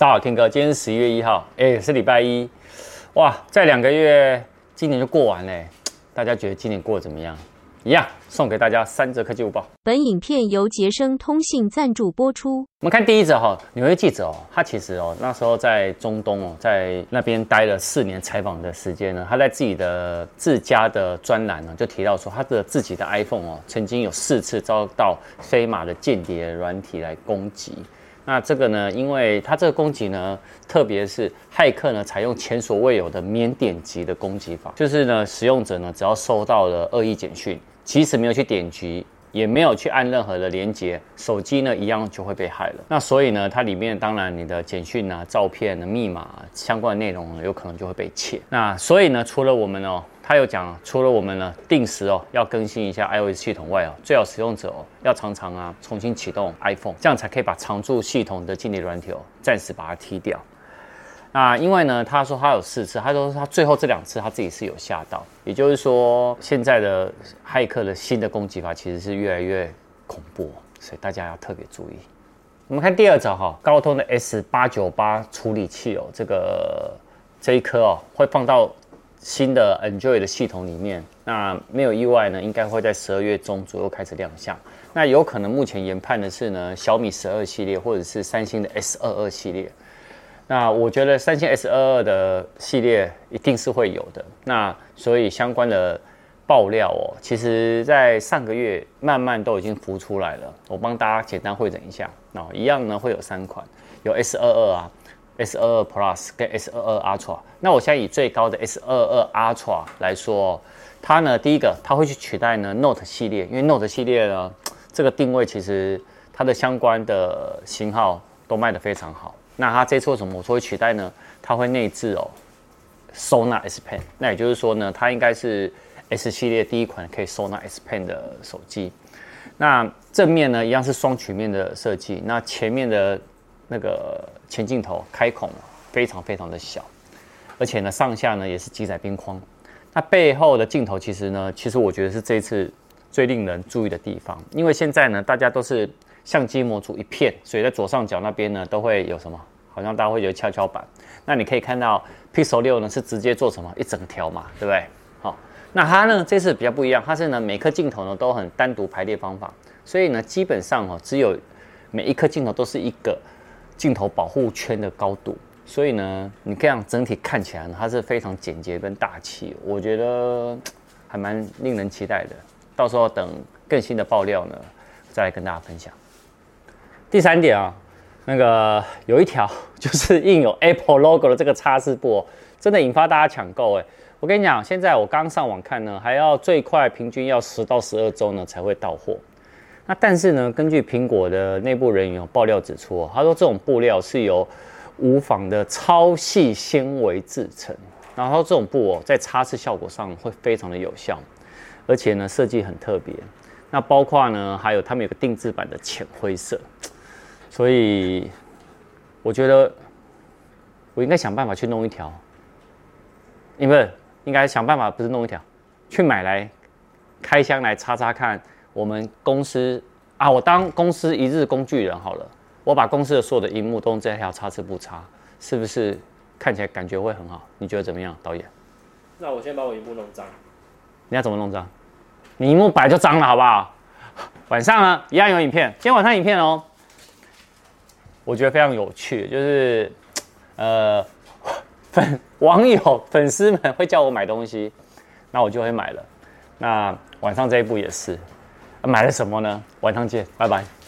大家好，Ken 哥，今天是十一月一号，哎，是礼拜一，哇，再两个月，今年就过完嘞。大家觉得今年过得怎么样？一样，送给大家三则科技午报。本影片由杰生通信赞助播出。我们看第一则哈，纽约记者哦，他其实哦那时候在中东哦，在那边待了四年采访的时间呢，他在自己的自家的专栏呢就提到说，他的自己的 iPhone 哦，曾经有四次遭到飞马的间谍软体来攻击。那这个呢，因为它这个攻击呢，特别是骇客呢，采用前所未有的免点击的攻击法，就是呢，使用者呢，只要收到了恶意简讯，即使没有去点击，也没有去按任何的连接，手机呢一样就会被害了。那所以呢，它里面当然你的简讯啊、照片的密码相关内容呢，有可能就会被窃。那所以呢，除了我们哦。他有讲，除了我们呢定时哦要更新一下 iOS 系统外哦，最好使用者哦要常常啊重新启动 iPhone，这样才可以把常驻系统的间谍软体哦暂时把它踢掉。那因为呢，他说他有四次，他说他最后这两次他自己是有吓到，也就是说现在的骇客的新的攻击法其实是越来越恐怖，所以大家要特别注意。我们看第二招哈，高通的 S 八九八处理器哦，这个这一颗哦会放到。新的 Enjoy 的系统里面，那没有意外呢，应该会在十二月中左右开始亮相。那有可能目前研判的是呢，小米十二系列或者是三星的 S 二二系列。那我觉得三星 S 二二的系列一定是会有的。那所以相关的爆料哦，其实在上个月慢慢都已经浮出来了。我帮大家简单汇整一下，那一样呢会有三款，有 S 二二啊。S 二二 Plus 跟 S 二二 Ultra，那我现在以最高的 S 二二 Ultra 来说，它呢，第一个它会去取代呢 Note 系列，因为 Note 系列呢，这个定位其实它的相关的型号都卖得非常好。那它这次为什么我说会取代呢？它会内置哦收纳 S Pen，那也就是说呢，它应该是 S 系列第一款可以收纳 S Pen 的手机。那正面呢，一样是双曲面的设计，那前面的。那个前镜头开孔非常非常的小，而且呢上下呢也是机载边框。那背后的镜头其实呢，其实我觉得是这一次最令人注意的地方，因为现在呢大家都是相机模组一片，所以在左上角那边呢都会有什么？好像大家会觉得跷跷板。那你可以看到 Pixel 六呢是直接做什么一整条嘛，对不对？好，那它呢这次比较不一样，它是呢每颗镜头呢都很单独排列方法，所以呢基本上哦只有每一颗镜头都是一个。镜头保护圈的高度，所以呢，你这样整体看起来呢，它是非常简洁跟大气，我觉得 还蛮令人期待的。到时候等更新的爆料呢，再来跟大家分享。第三点啊，那个有一条 就是印有 Apple logo 的这个擦拭布，真的引发大家抢购哎！我跟你讲，现在我刚上网看呢，还要最快平均要十到十二周呢才会到货。那但是呢，根据苹果的内部人员爆料指出，他说这种布料是由无纺的超细纤维制成，然后这种布哦，在擦拭效果上会非常的有效，而且呢，设计很特别。那包括呢，还有他们有个定制版的浅灰色，所以我觉得我应该想办法去弄一条，因为应该想办法不是弄一条，去买来开箱来擦擦看。我们公司啊，我当公司一日工具人好了，我把公司的所有的荧幕都用这条擦丝布擦，是不是看起来感觉会很好？你觉得怎么样，导演？那我先把我荧幕弄脏。你要怎么弄脏？你荧幕摆就脏了，好不好？晚上呢，一样有影片，今天晚上影片哦。我觉得非常有趣，就是呃，粉网友粉丝们会叫我买东西，那我就会买了。那晚上这一部也是。买了什么呢？晚上见，拜拜。